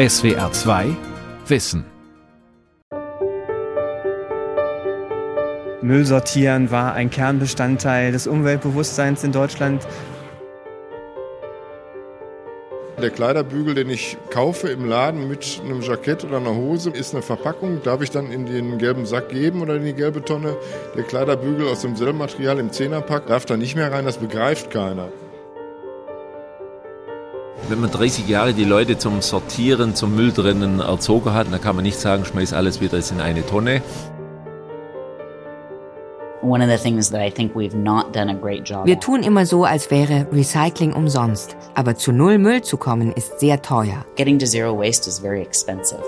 SWR 2 Wissen. Müll sortieren war ein Kernbestandteil des Umweltbewusstseins in Deutschland. Der Kleiderbügel, den ich kaufe im Laden mit einem Jackett oder einer Hose, ist eine Verpackung. Darf ich dann in den gelben Sack geben oder in die gelbe Tonne? Der Kleiderbügel aus demselben Material im Zehnerpack darf da nicht mehr rein, das begreift keiner. Wenn man 30 Jahre die Leute zum Sortieren, zum Mülltrennen erzogen hat, dann kann man nicht sagen, schmeiß alles wieder in eine Tonne. Wir tun immer so, als wäre Recycling umsonst. Aber zu Null Müll zu kommen, ist sehr teuer. Getting to zero waste is very expensive.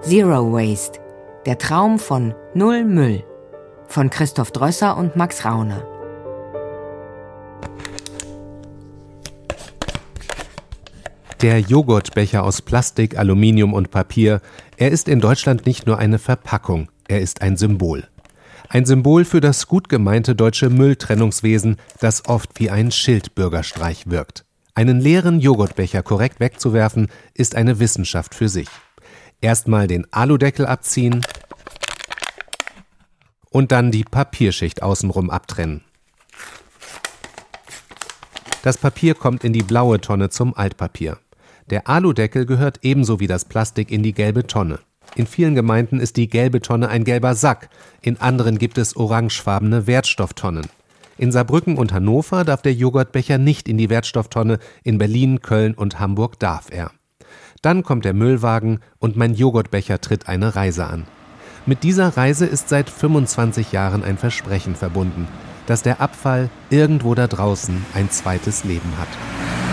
Zero Waste. Der Traum von Null Müll. Von Christoph Drösser und Max Rauner. Der Joghurtbecher aus Plastik, Aluminium und Papier, er ist in Deutschland nicht nur eine Verpackung, er ist ein Symbol. Ein Symbol für das gut gemeinte deutsche Mülltrennungswesen, das oft wie ein Schildbürgerstreich wirkt. Einen leeren Joghurtbecher korrekt wegzuwerfen, ist eine Wissenschaft für sich. Erstmal den Aludeckel abziehen und dann die Papierschicht außenrum abtrennen. Das Papier kommt in die blaue Tonne zum Altpapier. Der Aludeckel gehört ebenso wie das Plastik in die gelbe Tonne. In vielen Gemeinden ist die gelbe Tonne ein gelber Sack, in anderen gibt es orangefarbene Wertstofftonnen. In Saarbrücken und Hannover darf der Joghurtbecher nicht in die Wertstofftonne, in Berlin, Köln und Hamburg darf er. Dann kommt der Müllwagen und mein Joghurtbecher tritt eine Reise an. Mit dieser Reise ist seit 25 Jahren ein Versprechen verbunden, dass der Abfall irgendwo da draußen ein zweites Leben hat.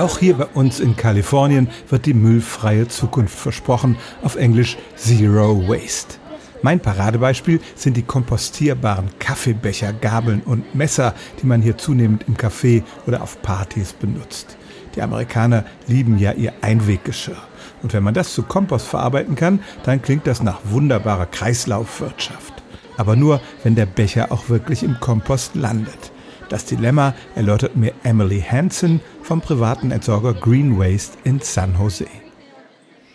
Auch hier bei uns in Kalifornien wird die müllfreie Zukunft versprochen, auf Englisch Zero Waste. Mein Paradebeispiel sind die kompostierbaren Kaffeebecher, Gabeln und Messer, die man hier zunehmend im Café oder auf Partys benutzt. Die Amerikaner lieben ja ihr Einweggeschirr. Und wenn man das zu Kompost verarbeiten kann, dann klingt das nach wunderbarer Kreislaufwirtschaft. Aber nur, wenn der Becher auch wirklich im Kompost landet. Das Dilemma erläutert mir Emily Hansen vom privaten Entsorger Green Waste in San Jose.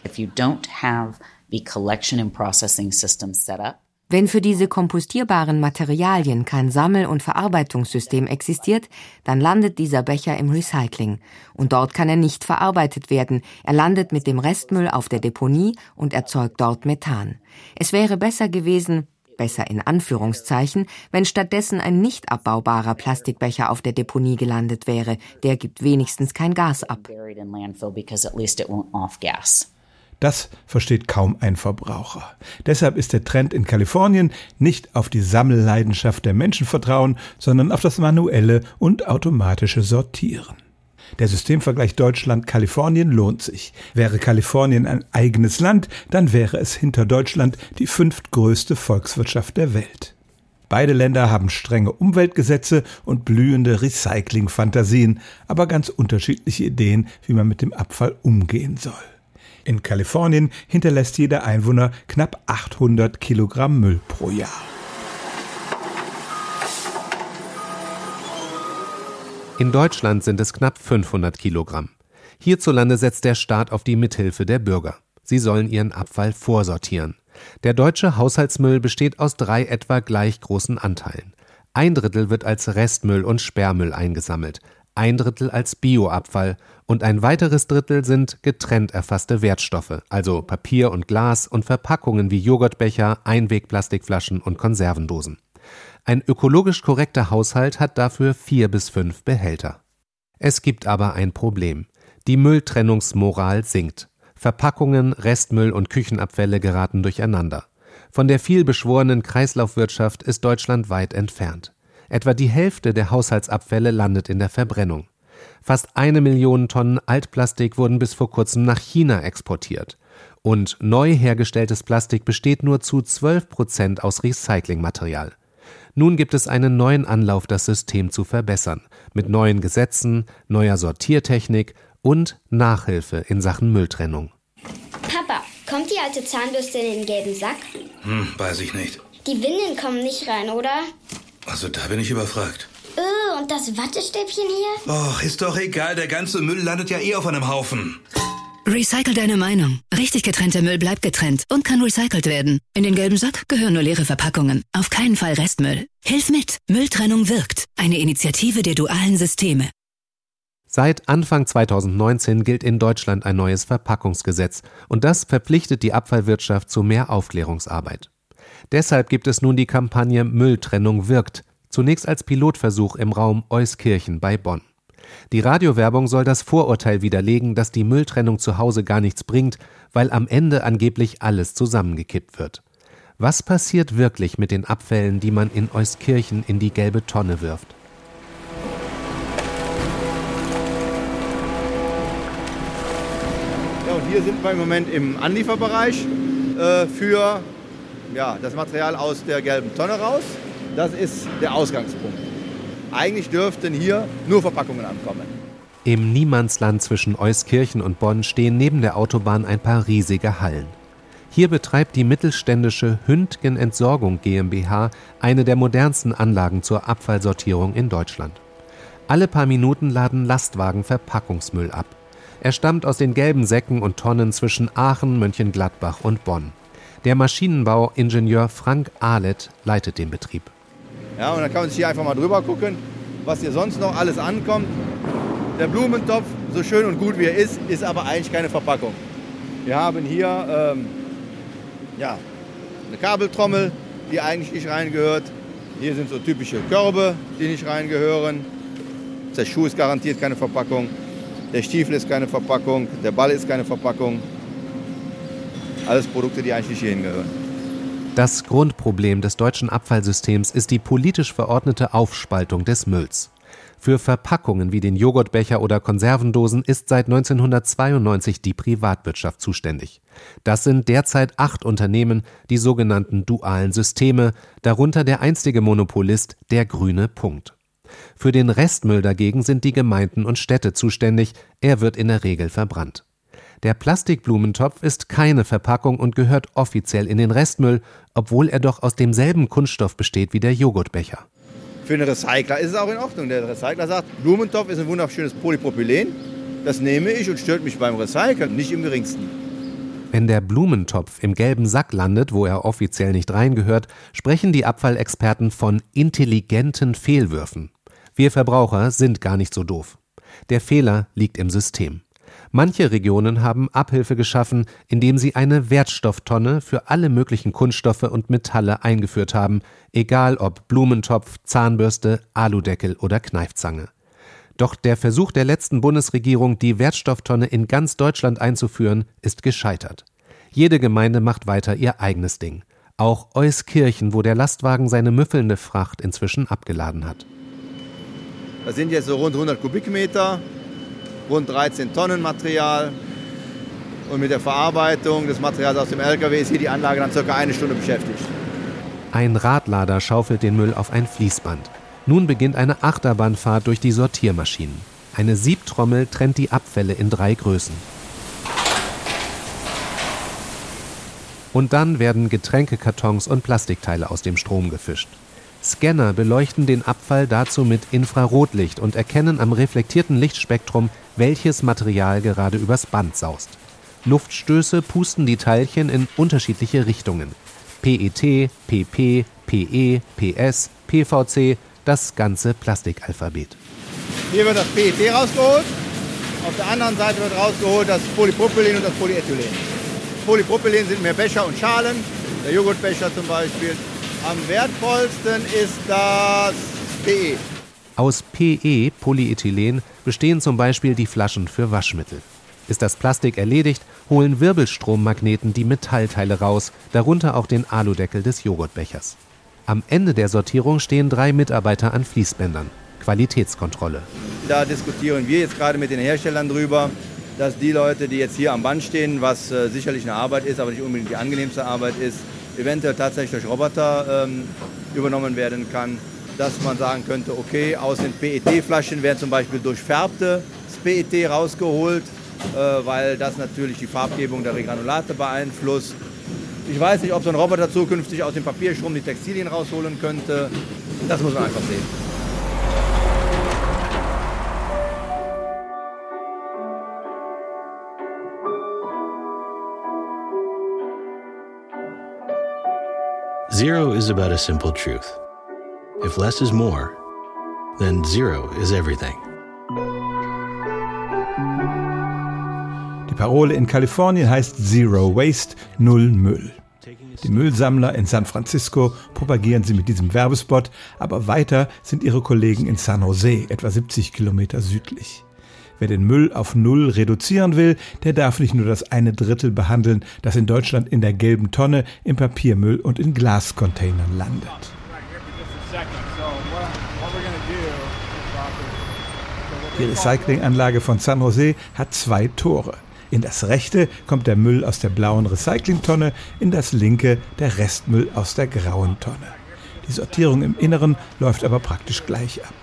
If you don't have the collection and processing system set up, wenn für diese kompostierbaren Materialien kein Sammel- und Verarbeitungssystem existiert, dann landet dieser Becher im Recycling. Und dort kann er nicht verarbeitet werden. Er landet mit dem Restmüll auf der Deponie und erzeugt dort Methan. Es wäre besser gewesen, besser in Anführungszeichen, wenn stattdessen ein nicht abbaubarer Plastikbecher auf der Deponie gelandet wäre. Der gibt wenigstens kein Gas ab. Das versteht kaum ein Verbraucher. Deshalb ist der Trend in Kalifornien nicht auf die Sammelleidenschaft der Menschen vertrauen, sondern auf das manuelle und automatische Sortieren. Der Systemvergleich Deutschland-Kalifornien lohnt sich. Wäre Kalifornien ein eigenes Land, dann wäre es hinter Deutschland die fünftgrößte Volkswirtschaft der Welt. Beide Länder haben strenge Umweltgesetze und blühende Recycling-Fantasien, aber ganz unterschiedliche Ideen, wie man mit dem Abfall umgehen soll. In Kalifornien hinterlässt jeder Einwohner knapp 800 Kilogramm Müll pro Jahr. In Deutschland sind es knapp 500 Kilogramm. Hierzulande setzt der Staat auf die Mithilfe der Bürger. Sie sollen ihren Abfall vorsortieren. Der deutsche Haushaltsmüll besteht aus drei etwa gleich großen Anteilen. Ein Drittel wird als Restmüll und Sperrmüll eingesammelt, ein Drittel als Bioabfall und ein weiteres Drittel sind getrennt erfasste Wertstoffe, also Papier und Glas und Verpackungen wie Joghurtbecher, Einwegplastikflaschen und Konservendosen. Ein ökologisch korrekter Haushalt hat dafür vier bis fünf Behälter. Es gibt aber ein Problem. Die Mülltrennungsmoral sinkt. Verpackungen, Restmüll und Küchenabfälle geraten durcheinander. Von der vielbeschworenen Kreislaufwirtschaft ist Deutschland weit entfernt. Etwa die Hälfte der Haushaltsabfälle landet in der Verbrennung. Fast eine Million Tonnen Altplastik wurden bis vor kurzem nach China exportiert. Und neu hergestelltes Plastik besteht nur zu 12 Prozent aus Recyclingmaterial. Nun gibt es einen neuen Anlauf, das System zu verbessern, mit neuen Gesetzen, neuer Sortiertechnik und Nachhilfe in Sachen Mülltrennung. Papa, kommt die alte Zahnbürste in den gelben Sack? Hm, weiß ich nicht. Die Windeln kommen nicht rein, oder? Also da bin ich überfragt. Öh, und das Wattestäbchen hier? Och, ist doch egal, der ganze Müll landet ja eh auf einem Haufen. Recycle deine Meinung. Richtig getrennter Müll bleibt getrennt und kann recycelt werden. In den gelben Sack gehören nur leere Verpackungen. Auf keinen Fall Restmüll. Hilf mit. Mülltrennung wirkt. Eine Initiative der dualen Systeme. Seit Anfang 2019 gilt in Deutschland ein neues Verpackungsgesetz und das verpflichtet die Abfallwirtschaft zu mehr Aufklärungsarbeit. Deshalb gibt es nun die Kampagne Mülltrennung wirkt, zunächst als Pilotversuch im Raum Euskirchen bei Bonn. Die Radiowerbung soll das Vorurteil widerlegen, dass die Mülltrennung zu Hause gar nichts bringt, weil am Ende angeblich alles zusammengekippt wird. Was passiert wirklich mit den Abfällen, die man in Euskirchen in die gelbe Tonne wirft? Ja, und hier sind wir im Moment im Anlieferbereich äh, für ja, das Material aus der gelben Tonne raus. Das ist der Ausgangspunkt. Eigentlich dürften hier nur Verpackungen ankommen. Im Niemandsland zwischen Euskirchen und Bonn stehen neben der Autobahn ein paar riesige Hallen. Hier betreibt die mittelständische Hündgen Entsorgung GmbH eine der modernsten Anlagen zur Abfallsortierung in Deutschland. Alle paar Minuten laden Lastwagen Verpackungsmüll ab. Er stammt aus den gelben Säcken und Tonnen zwischen Aachen, Mönchengladbach und Bonn. Der Maschinenbauingenieur Frank Ahlet leitet den Betrieb. Ja, und dann kann man sich hier einfach mal drüber gucken, was hier sonst noch alles ankommt. Der Blumentopf, so schön und gut wie er ist, ist aber eigentlich keine Verpackung. Wir haben hier ähm, ja, eine Kabeltrommel, die eigentlich nicht reingehört. Hier sind so typische Körbe, die nicht reingehören. Der Schuh ist garantiert keine Verpackung. Der Stiefel ist keine Verpackung. Der Ball ist keine Verpackung. Alles Produkte, die eigentlich nicht hierhin gehören. Das Grundproblem des deutschen Abfallsystems ist die politisch verordnete Aufspaltung des Mülls. Für Verpackungen wie den Joghurtbecher oder Konservendosen ist seit 1992 die Privatwirtschaft zuständig. Das sind derzeit acht Unternehmen, die sogenannten dualen Systeme, darunter der einstige Monopolist der Grüne Punkt. Für den Restmüll dagegen sind die Gemeinden und Städte zuständig, er wird in der Regel verbrannt. Der Plastikblumentopf ist keine Verpackung und gehört offiziell in den Restmüll, obwohl er doch aus demselben Kunststoff besteht wie der Joghurtbecher. Für einen Recycler ist es auch in Ordnung. Der Recycler sagt, Blumentopf ist ein wunderschönes Polypropylen. Das nehme ich und stört mich beim Recyceln nicht im geringsten. Wenn der Blumentopf im gelben Sack landet, wo er offiziell nicht reingehört, sprechen die Abfallexperten von intelligenten Fehlwürfen. Wir Verbraucher sind gar nicht so doof. Der Fehler liegt im System. Manche Regionen haben Abhilfe geschaffen, indem sie eine Wertstofftonne für alle möglichen Kunststoffe und Metalle eingeführt haben, egal ob Blumentopf, Zahnbürste, Aludeckel oder Kneifzange. Doch der Versuch der letzten Bundesregierung, die Wertstofftonne in ganz Deutschland einzuführen, ist gescheitert. Jede Gemeinde macht weiter ihr eigenes Ding. Auch Euskirchen, wo der Lastwagen seine müffelnde Fracht inzwischen abgeladen hat. Das sind jetzt so rund 100 Kubikmeter rund 13 Tonnen Material. Und mit der Verarbeitung des Materials aus dem LKW ist hier die Anlage dann circa eine Stunde beschäftigt. Ein Radlader schaufelt den Müll auf ein Fließband. Nun beginnt eine Achterbahnfahrt durch die Sortiermaschinen. Eine Siebtrommel trennt die Abfälle in drei Größen. Und dann werden Getränkekartons und Plastikteile aus dem Strom gefischt. Scanner beleuchten den Abfall dazu mit Infrarotlicht und erkennen am reflektierten Lichtspektrum, welches Material gerade übers Band saust. Luftstöße pusten die Teilchen in unterschiedliche Richtungen. PET, PP, PE, PS, PVC, das ganze Plastikalphabet. Hier wird das PET rausgeholt. Auf der anderen Seite wird rausgeholt das Polypropylen und das Polyethylen. Polypropylen sind mehr Becher und Schalen, der Joghurtbecher zum Beispiel. Am wertvollsten ist das PE. Aus PE, Polyethylen, bestehen zum Beispiel die Flaschen für Waschmittel. Ist das Plastik erledigt, holen Wirbelstrommagneten die Metallteile raus, darunter auch den Aludeckel des Joghurtbechers. Am Ende der Sortierung stehen drei Mitarbeiter an Fließbändern. Qualitätskontrolle. Da diskutieren wir jetzt gerade mit den Herstellern drüber, dass die Leute, die jetzt hier am Band stehen, was äh, sicherlich eine Arbeit ist, aber nicht unbedingt die angenehmste Arbeit ist, eventuell tatsächlich durch Roboter ähm, übernommen werden kann. Dass man sagen könnte, okay, aus den PET-Flaschen werden zum Beispiel durchfärbte PET rausgeholt, äh, weil das natürlich die Farbgebung der Regranulate beeinflusst. Ich weiß nicht, ob so ein Roboter zukünftig aus dem Papierstrom die Textilien rausholen könnte. Das muss man einfach sehen. Zero is about a simple truth. If less is more, then zero is everything. Die Parole in Kalifornien heißt Zero Waste, Null Müll. Die Müllsammler in San Francisco propagieren sie mit diesem Werbespot, aber weiter sind ihre Kollegen in San Jose, etwa 70 Kilometer südlich. Wer den Müll auf Null reduzieren will, der darf nicht nur das eine Drittel behandeln, das in Deutschland in der gelben Tonne, im Papiermüll und in Glascontainern landet. Die Recyclinganlage von San Jose hat zwei Tore. In das rechte kommt der Müll aus der blauen Recyclingtonne, in das linke der Restmüll aus der grauen Tonne. Die Sortierung im Inneren läuft aber praktisch gleich ab.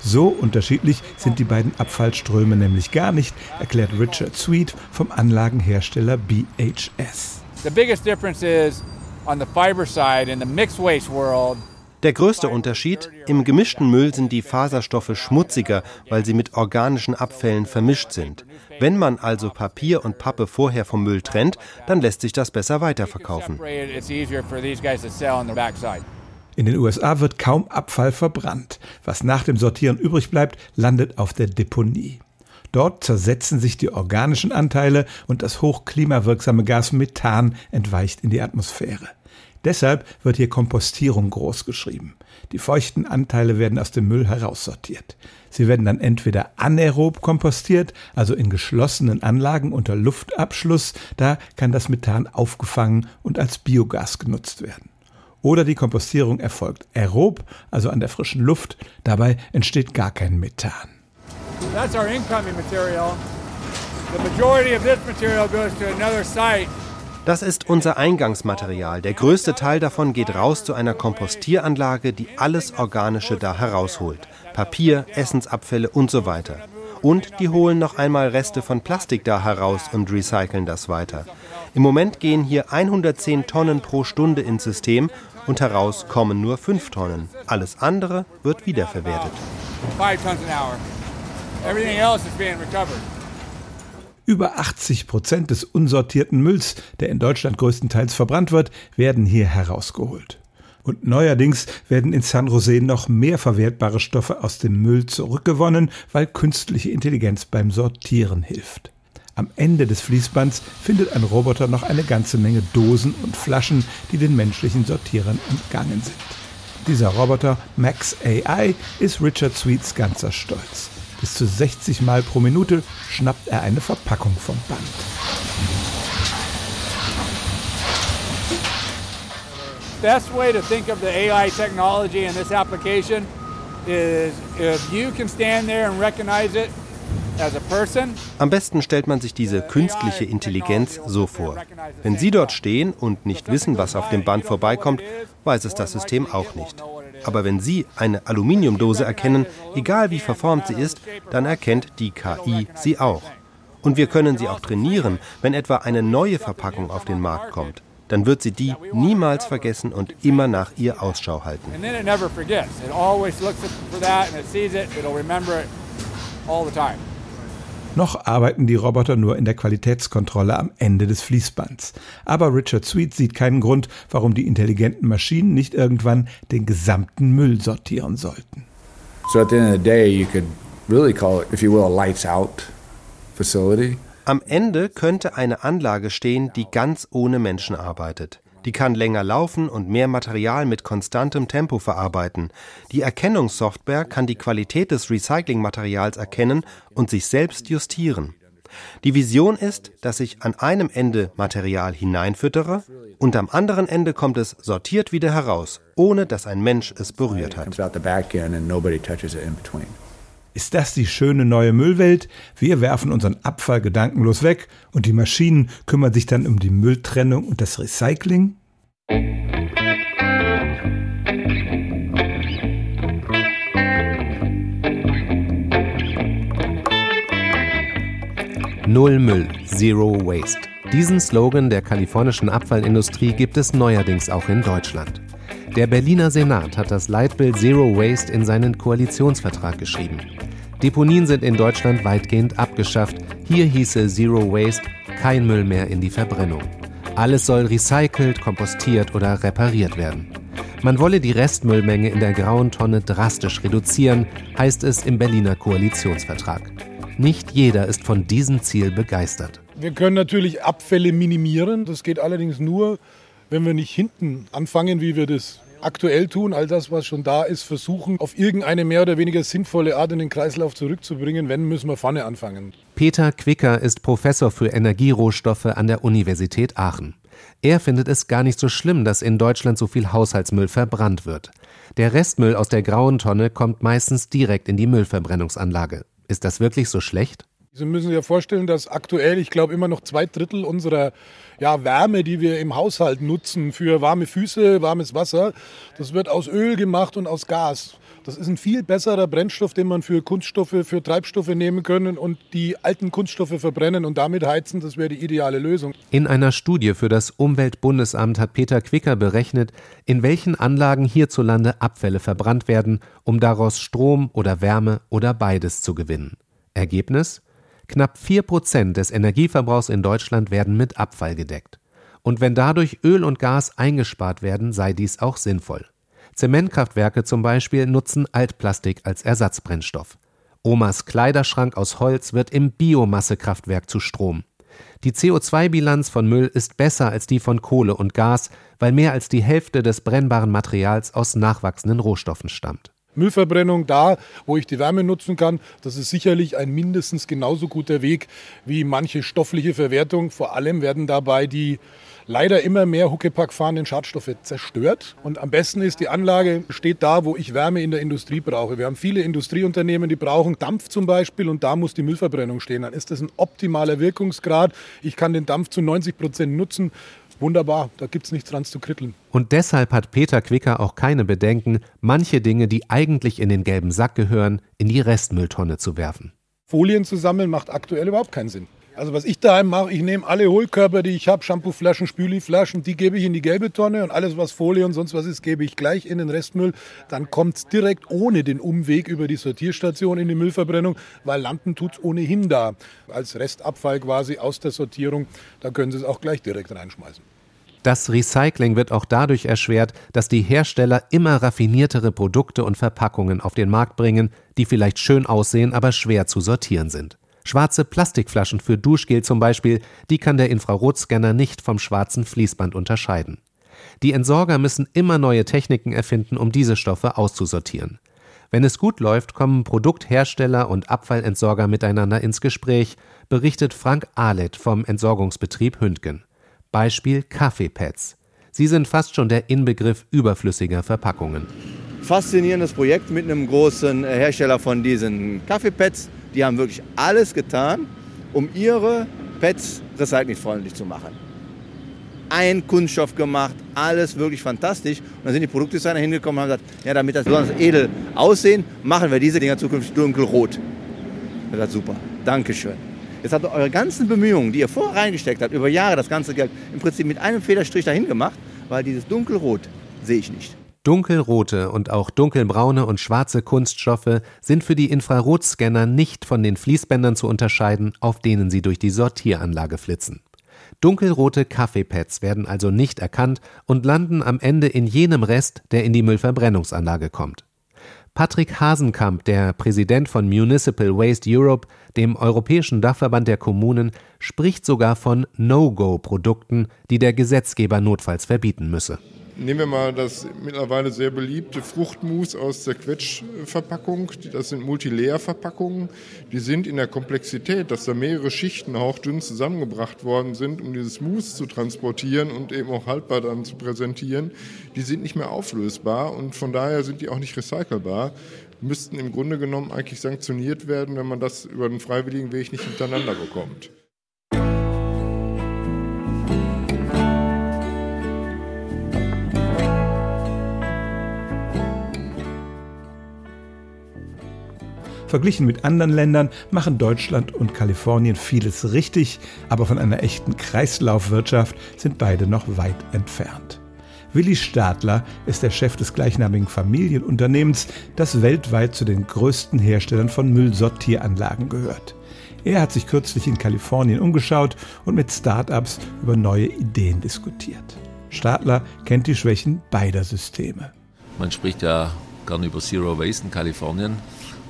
So unterschiedlich sind die beiden Abfallströme nämlich gar nicht, erklärt Richard Sweet vom Anlagenhersteller BHS. The biggest difference is on the fiber side in the mixed waste world. Der größte Unterschied, im gemischten Müll sind die Faserstoffe schmutziger, weil sie mit organischen Abfällen vermischt sind. Wenn man also Papier und Pappe vorher vom Müll trennt, dann lässt sich das besser weiterverkaufen. In den USA wird kaum Abfall verbrannt. Was nach dem Sortieren übrig bleibt, landet auf der Deponie. Dort zersetzen sich die organischen Anteile und das hochklimawirksame Gas Methan entweicht in die Atmosphäre. Deshalb wird hier Kompostierung groß geschrieben. Die feuchten Anteile werden aus dem Müll heraussortiert. Sie werden dann entweder anaerob kompostiert, also in geschlossenen Anlagen unter Luftabschluss, da kann das Methan aufgefangen und als Biogas genutzt werden. Oder die Kompostierung erfolgt aerob, also an der frischen Luft, dabei entsteht gar kein Methan. That's our incoming material. The majority of this material goes to another site das ist unser Eingangsmaterial. Der größte Teil davon geht raus zu einer Kompostieranlage, die alles Organische da herausholt. Papier, Essensabfälle und so weiter. Und die holen noch einmal Reste von Plastik da heraus und recyceln das weiter. Im Moment gehen hier 110 Tonnen pro Stunde ins System und heraus kommen nur 5 Tonnen. Alles andere wird wiederverwertet. Everything else is being recovered. Über 80 Prozent des unsortierten Mülls, der in Deutschland größtenteils verbrannt wird, werden hier herausgeholt. Und neuerdings werden in San Jose noch mehr verwertbare Stoffe aus dem Müll zurückgewonnen, weil künstliche Intelligenz beim Sortieren hilft. Am Ende des Fließbands findet ein Roboter noch eine ganze Menge Dosen und Flaschen, die den menschlichen Sortierern entgangen sind. Dieser Roboter Max AI ist Richard Sweets ganzer Stolz. Bis zu 60 Mal pro Minute schnappt er eine Verpackung vom Band. Best way to think of the AI technology in this application is if you can stand there and recognize it am besten stellt man sich diese künstliche Intelligenz so vor. Wenn Sie dort stehen und nicht wissen, was auf dem Band vorbeikommt, weiß es das System auch nicht. Aber wenn Sie eine Aluminiumdose erkennen, egal wie verformt sie ist, dann erkennt die KI sie auch. Und wir können sie auch trainieren, wenn etwa eine neue Verpackung auf den Markt kommt. Dann wird sie die niemals vergessen und immer nach ihr Ausschau halten. Noch arbeiten die Roboter nur in der Qualitätskontrolle am Ende des Fließbands. Aber Richard Sweet sieht keinen Grund, warum die intelligenten Maschinen nicht irgendwann den gesamten Müll sortieren sollten. So at the end of the day, you could really call it, if you will, a lights out facility. Am Ende könnte eine Anlage stehen, die ganz ohne Menschen arbeitet. Die kann länger laufen und mehr Material mit konstantem Tempo verarbeiten. Die Erkennungssoftware kann die Qualität des Recyclingmaterials erkennen und sich selbst justieren. Die Vision ist, dass ich an einem Ende Material hineinfüttere und am anderen Ende kommt es sortiert wieder heraus, ohne dass ein Mensch es berührt hat. Ist das die schöne neue Müllwelt? Wir werfen unseren Abfall gedankenlos weg und die Maschinen kümmern sich dann um die Mülltrennung und das Recycling? Null Müll, Zero Waste. Diesen Slogan der kalifornischen Abfallindustrie gibt es neuerdings auch in Deutschland. Der Berliner Senat hat das Leitbild Zero Waste in seinen Koalitionsvertrag geschrieben. Deponien sind in Deutschland weitgehend abgeschafft. Hier hieße Zero Waste kein Müll mehr in die Verbrennung. Alles soll recycelt, kompostiert oder repariert werden. Man wolle die Restmüllmenge in der grauen Tonne drastisch reduzieren, heißt es im Berliner Koalitionsvertrag. Nicht jeder ist von diesem Ziel begeistert. Wir können natürlich Abfälle minimieren. Das geht allerdings nur, wenn wir nicht hinten anfangen, wie wir das aktuell tun, all das, was schon da ist, versuchen, auf irgendeine mehr oder weniger sinnvolle Art in den Kreislauf zurückzubringen. Wenn, müssen wir vorne anfangen. Peter Quicker ist Professor für Energierohstoffe an der Universität Aachen. Er findet es gar nicht so schlimm, dass in Deutschland so viel Haushaltsmüll verbrannt wird. Der Restmüll aus der grauen Tonne kommt meistens direkt in die Müllverbrennungsanlage. Ist das wirklich so schlecht? Sie müssen sich ja vorstellen, dass aktuell, ich glaube, immer noch zwei Drittel unserer ja, Wärme, die wir im Haushalt nutzen für warme Füße, warmes Wasser, das wird aus Öl gemacht und aus Gas. Das ist ein viel besserer Brennstoff, den man für Kunststoffe, für Treibstoffe nehmen können und die alten Kunststoffe verbrennen und damit heizen. Das wäre die ideale Lösung. In einer Studie für das Umweltbundesamt hat Peter Quicker berechnet, in welchen Anlagen hierzulande Abfälle verbrannt werden, um daraus Strom oder Wärme oder beides zu gewinnen. Ergebnis? Knapp 4 Prozent des Energieverbrauchs in Deutschland werden mit Abfall gedeckt. Und wenn dadurch Öl und Gas eingespart werden, sei dies auch sinnvoll. Zementkraftwerke zum Beispiel nutzen Altplastik als Ersatzbrennstoff. Omas Kleiderschrank aus Holz wird im Biomassekraftwerk zu Strom. Die CO2-Bilanz von Müll ist besser als die von Kohle und Gas, weil mehr als die Hälfte des brennbaren Materials aus nachwachsenden Rohstoffen stammt. Müllverbrennung da, wo ich die Wärme nutzen kann, das ist sicherlich ein mindestens genauso guter Weg wie manche stoffliche Verwertung. Vor allem werden dabei die leider immer mehr Huckepack fahrenden Schadstoffe zerstört. Und am besten ist, die Anlage steht da, wo ich Wärme in der Industrie brauche. Wir haben viele Industrieunternehmen, die brauchen Dampf zum Beispiel und da muss die Müllverbrennung stehen. Dann ist das ein optimaler Wirkungsgrad. Ich kann den Dampf zu 90 Prozent nutzen. Wunderbar, da gibt es nichts dran zu kritteln. Und deshalb hat Peter Quicker auch keine Bedenken, manche Dinge, die eigentlich in den gelben Sack gehören, in die Restmülltonne zu werfen. Folien zu sammeln macht aktuell überhaupt keinen Sinn. Also was ich daheim mache, ich nehme alle Hohlkörper, die ich habe, Shampooflaschen, Spüliflaschen, die gebe ich in die gelbe Tonne und alles, was Folie und sonst was ist, gebe ich gleich in den Restmüll. Dann kommt es direkt ohne den Umweg über die Sortierstation in die Müllverbrennung, weil landen tut es ohnehin da. Als Restabfall quasi aus der Sortierung, da können Sie es auch gleich direkt reinschmeißen. Das Recycling wird auch dadurch erschwert, dass die Hersteller immer raffiniertere Produkte und Verpackungen auf den Markt bringen, die vielleicht schön aussehen, aber schwer zu sortieren sind. Schwarze Plastikflaschen für Duschgel zum Beispiel, die kann der Infrarotscanner nicht vom schwarzen Fließband unterscheiden. Die Entsorger müssen immer neue Techniken erfinden, um diese Stoffe auszusortieren. Wenn es gut läuft, kommen Produkthersteller und Abfallentsorger miteinander ins Gespräch, berichtet Frank Ahlet vom Entsorgungsbetrieb Hündgen. Beispiel Kaffeepads. Sie sind fast schon der Inbegriff überflüssiger Verpackungen. Faszinierendes Projekt mit einem großen Hersteller von diesen Kaffeepads die haben wirklich alles getan, um ihre Pets recyclingfreundlich zu machen. Ein Kunststoff gemacht, alles wirklich fantastisch. Und dann sind die Produktdesigner hingekommen und haben gesagt, ja, damit das besonders edel aussehen, machen wir diese Dinger zukünftig dunkelrot. Ich gesagt, super, Dankeschön. Jetzt habt ihr eure ganzen Bemühungen, die ihr vorher reingesteckt habt, über Jahre das ganze Geld, im Prinzip mit einem Federstrich dahin gemacht, weil dieses dunkelrot sehe ich nicht. Dunkelrote und auch dunkelbraune und schwarze Kunststoffe sind für die Infrarotscanner nicht von den Fließbändern zu unterscheiden, auf denen sie durch die Sortieranlage flitzen. Dunkelrote Kaffeepads werden also nicht erkannt und landen am Ende in jenem Rest, der in die Müllverbrennungsanlage kommt. Patrick Hasenkamp, der Präsident von Municipal Waste Europe, dem europäischen Dachverband der Kommunen, spricht sogar von No-Go-Produkten, die der Gesetzgeber notfalls verbieten müsse. Nehmen wir mal das mittlerweile sehr beliebte Fruchtmus aus der Quetschverpackung. Das sind Multilayer-Verpackungen. Die sind in der Komplexität, dass da mehrere Schichten hauchdünn zusammengebracht worden sind, um dieses Mus zu transportieren und eben auch haltbar dann zu präsentieren. Die sind nicht mehr auflösbar und von daher sind die auch nicht recycelbar. Müssten im Grunde genommen eigentlich sanktioniert werden, wenn man das über einen freiwilligen Weg nicht miteinander bekommt. Verglichen mit anderen Ländern machen Deutschland und Kalifornien vieles richtig, aber von einer echten Kreislaufwirtschaft sind beide noch weit entfernt. Willi Stadler ist der Chef des gleichnamigen Familienunternehmens, das weltweit zu den größten Herstellern von Müllsortieranlagen gehört. Er hat sich kürzlich in Kalifornien umgeschaut und mit Start-ups über neue Ideen diskutiert. Stadler kennt die Schwächen beider Systeme. Man spricht ja gern über Zero Waste in Kalifornien,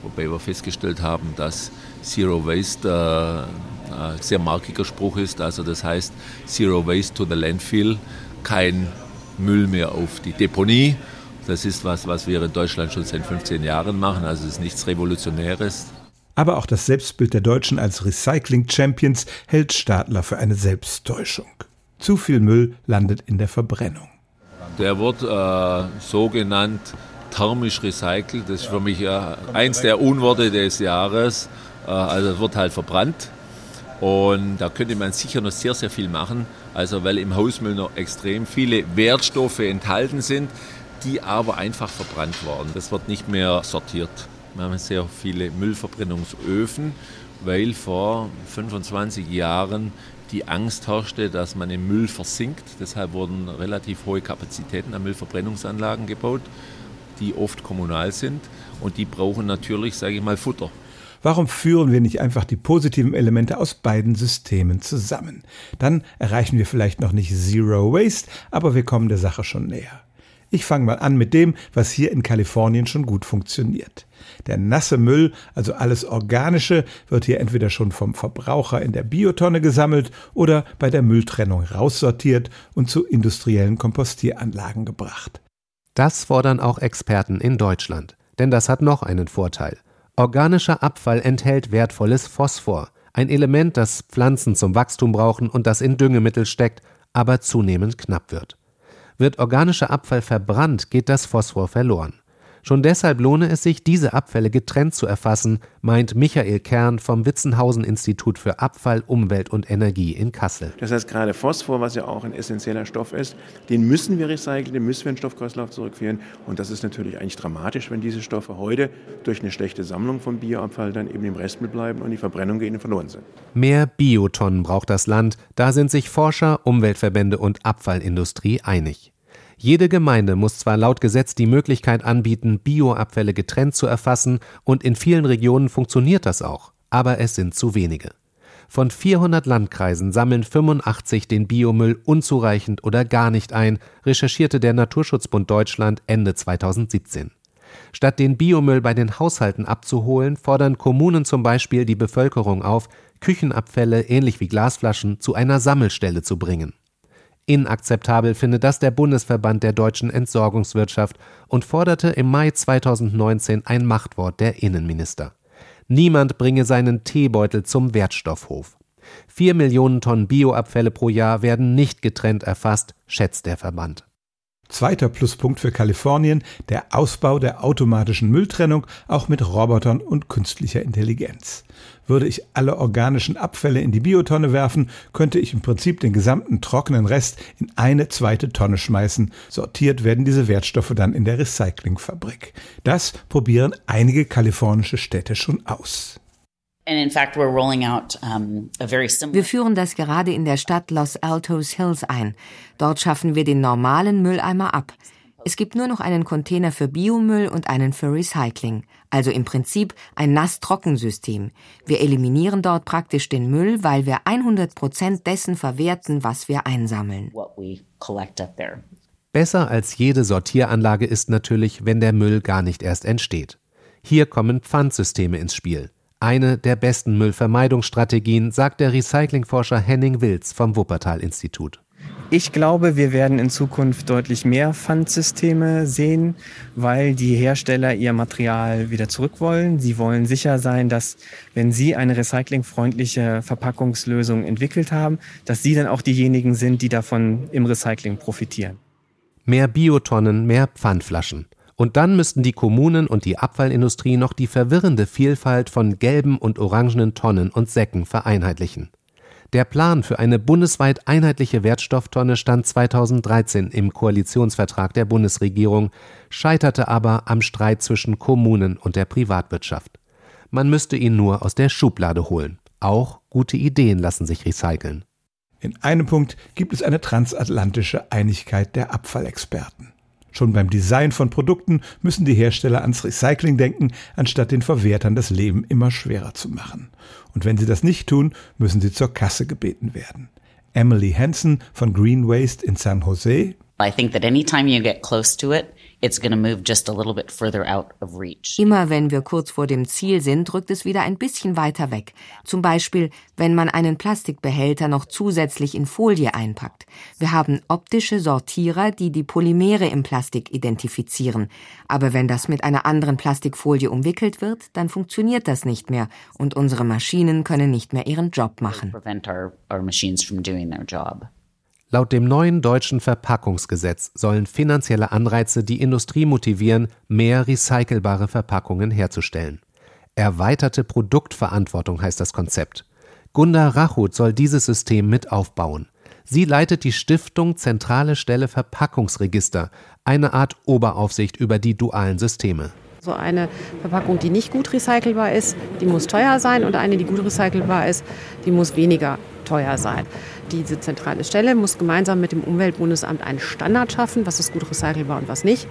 wobei wir festgestellt haben, dass Zero Waste äh, ein sehr markiger Spruch ist. Also das heißt Zero Waste to the Landfill, kein Müll mehr auf die Deponie. Das ist was, was wir in Deutschland schon seit 15 Jahren machen, also es ist nichts Revolutionäres. Aber auch das Selbstbild der Deutschen als Recycling-Champions hält Stadler für eine Selbsttäuschung. Zu viel Müll landet in der Verbrennung. Der wird äh, so genannt thermisch recycelt. Das ist für mich äh, eins der Unworte des Jahres. Äh, also wird halt verbrannt. Und da könnte man sicher noch sehr, sehr viel machen. Also weil im Hausmüll noch extrem viele Wertstoffe enthalten sind, die aber einfach verbrannt worden. Das wird nicht mehr sortiert. Wir haben sehr viele Müllverbrennungsöfen, weil vor 25 Jahren die Angst herrschte, dass man im Müll versinkt. Deshalb wurden relativ hohe Kapazitäten an Müllverbrennungsanlagen gebaut, die oft kommunal sind und die brauchen natürlich, sage ich mal, Futter. Warum führen wir nicht einfach die positiven Elemente aus beiden Systemen zusammen? Dann erreichen wir vielleicht noch nicht Zero Waste, aber wir kommen der Sache schon näher. Ich fange mal an mit dem, was hier in Kalifornien schon gut funktioniert. Der nasse Müll, also alles Organische, wird hier entweder schon vom Verbraucher in der Biotonne gesammelt oder bei der Mülltrennung raussortiert und zu industriellen Kompostieranlagen gebracht. Das fordern auch Experten in Deutschland. Denn das hat noch einen Vorteil. Organischer Abfall enthält wertvolles Phosphor, ein Element, das Pflanzen zum Wachstum brauchen und das in Düngemittel steckt, aber zunehmend knapp wird. Wird organischer Abfall verbrannt, geht das Phosphor verloren. Schon deshalb lohne es sich, diese Abfälle getrennt zu erfassen, meint Michael Kern vom Witzenhausen-Institut für Abfall, Umwelt und Energie in Kassel. Das heißt, gerade Phosphor, was ja auch ein essentieller Stoff ist, den müssen wir recyceln, den müssen wir in den Stoffkreislauf zurückführen. Und das ist natürlich eigentlich dramatisch, wenn diese Stoffe heute durch eine schlechte Sammlung von Bioabfall dann eben im Restmüll bleiben und die Verbrennung gegen verloren sind. Mehr Biotonnen braucht das Land, da sind sich Forscher, Umweltverbände und Abfallindustrie einig. Jede Gemeinde muss zwar laut Gesetz die Möglichkeit anbieten, Bioabfälle getrennt zu erfassen, und in vielen Regionen funktioniert das auch, aber es sind zu wenige. Von 400 Landkreisen sammeln 85 den Biomüll unzureichend oder gar nicht ein, recherchierte der Naturschutzbund Deutschland Ende 2017. Statt den Biomüll bei den Haushalten abzuholen, fordern Kommunen zum Beispiel die Bevölkerung auf, Küchenabfälle ähnlich wie Glasflaschen zu einer Sammelstelle zu bringen. Inakzeptabel findet das der Bundesverband der deutschen Entsorgungswirtschaft und forderte im Mai 2019 ein Machtwort der Innenminister. Niemand bringe seinen Teebeutel zum Wertstoffhof. Vier Millionen Tonnen Bioabfälle pro Jahr werden nicht getrennt erfasst, schätzt der Verband. Zweiter Pluspunkt für Kalifornien, der Ausbau der automatischen Mülltrennung, auch mit Robotern und künstlicher Intelligenz. Würde ich alle organischen Abfälle in die Biotonne werfen, könnte ich im Prinzip den gesamten trockenen Rest in eine zweite Tonne schmeißen. Sortiert werden diese Wertstoffe dann in der Recyclingfabrik. Das probieren einige kalifornische Städte schon aus. Wir führen das gerade in der Stadt Los Altos Hills ein. Dort schaffen wir den normalen Mülleimer ab. Es gibt nur noch einen Container für Biomüll und einen für Recycling. Also im Prinzip ein Nass-Trocken-System. Wir eliminieren dort praktisch den Müll, weil wir 100 Prozent dessen verwerten, was wir einsammeln. Besser als jede Sortieranlage ist natürlich, wenn der Müll gar nicht erst entsteht. Hier kommen Pfandsysteme ins Spiel. Eine der besten Müllvermeidungsstrategien, sagt der Recyclingforscher Henning Wilz vom Wuppertal-Institut. Ich glaube, wir werden in Zukunft deutlich mehr Pfandsysteme sehen, weil die Hersteller ihr Material wieder zurück wollen. Sie wollen sicher sein, dass wenn sie eine recyclingfreundliche Verpackungslösung entwickelt haben, dass sie dann auch diejenigen sind, die davon im Recycling profitieren. Mehr Biotonnen, mehr Pfandflaschen. Und dann müssten die Kommunen und die Abfallindustrie noch die verwirrende Vielfalt von gelben und orangenen Tonnen und Säcken vereinheitlichen. Der Plan für eine bundesweit einheitliche Wertstofftonne stand 2013 im Koalitionsvertrag der Bundesregierung, scheiterte aber am Streit zwischen Kommunen und der Privatwirtschaft. man müsste ihn nur aus der Schublade holen. Auch gute Ideen lassen sich recyceln. In einem Punkt gibt es eine transatlantische Einigkeit der Abfallexperten. Schon beim Design von Produkten müssen die Hersteller ans Recycling denken, anstatt den Verwertern das Leben immer schwerer zu machen. Und wenn sie das nicht tun, müssen sie zur Kasse gebeten werden. Emily Hansen von Green Waste in San Jose. I think that anytime you get close to it, it's going to move just a little bit further out of reach. Immer wenn wir kurz vor dem Ziel sind, rückt es wieder ein bisschen weiter weg. Zum Beispiel, wenn man einen Plastikbehälter noch zusätzlich in Folie einpackt. Wir haben optische Sortierer, die die Polymere im Plastik identifizieren. Aber wenn das mit einer anderen Plastikfolie umwickelt wird, dann funktioniert das nicht mehr und unsere Maschinen können nicht mehr ihren Job machen. Prevent our, our machines from doing their job. Laut dem neuen deutschen Verpackungsgesetz sollen finanzielle Anreize die Industrie motivieren, mehr recycelbare Verpackungen herzustellen. Erweiterte Produktverantwortung heißt das Konzept. Gunda Rachut soll dieses System mit aufbauen. Sie leitet die Stiftung Zentrale Stelle Verpackungsregister, eine Art Oberaufsicht über die dualen Systeme. So eine Verpackung, die nicht gut recycelbar ist, die muss teuer sein und eine, die gut recycelbar ist, die muss weniger teuer sein. Diese zentrale Stelle muss gemeinsam mit dem Umweltbundesamt einen Standard schaffen, was ist gut recycelbar und was nicht.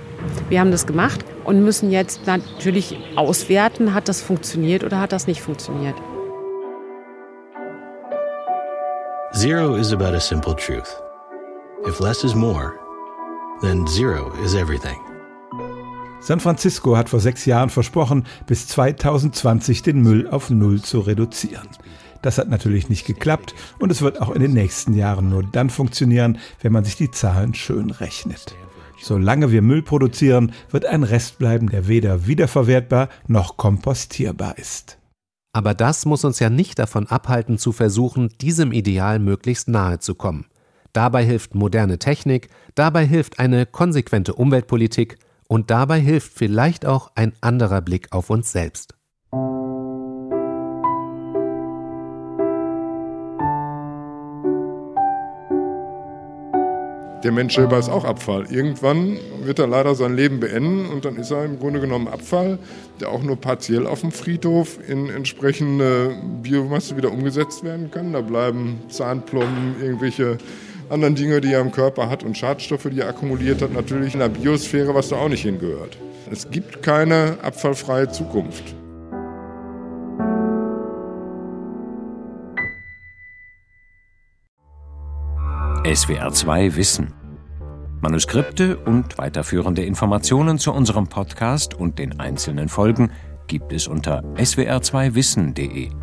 Wir haben das gemacht und müssen jetzt natürlich auswerten, hat das funktioniert oder hat das nicht funktioniert. Zero is about a simple truth. If less is more, then zero is everything. San Francisco hat vor sechs Jahren versprochen, bis 2020 den Müll auf Null zu reduzieren. Das hat natürlich nicht geklappt und es wird auch in den nächsten Jahren nur dann funktionieren, wenn man sich die Zahlen schön rechnet. Solange wir Müll produzieren, wird ein Rest bleiben, der weder wiederverwertbar noch kompostierbar ist. Aber das muss uns ja nicht davon abhalten, zu versuchen, diesem Ideal möglichst nahe zu kommen. Dabei hilft moderne Technik, dabei hilft eine konsequente Umweltpolitik und dabei hilft vielleicht auch ein anderer Blick auf uns selbst. Der Mensch selber ist auch Abfall. Irgendwann wird er leider sein Leben beenden und dann ist er im Grunde genommen Abfall, der auch nur partiell auf dem Friedhof in entsprechende Biomasse wieder umgesetzt werden kann. Da bleiben Zahnplomben, irgendwelche anderen Dinge, die er im Körper hat und Schadstoffe, die er akkumuliert hat, natürlich in der Biosphäre, was da auch nicht hingehört. Es gibt keine abfallfreie Zukunft. SWR 2 Wissen. Manuskripte und weiterführende Informationen zu unserem Podcast und den einzelnen Folgen gibt es unter swr2wissen.de.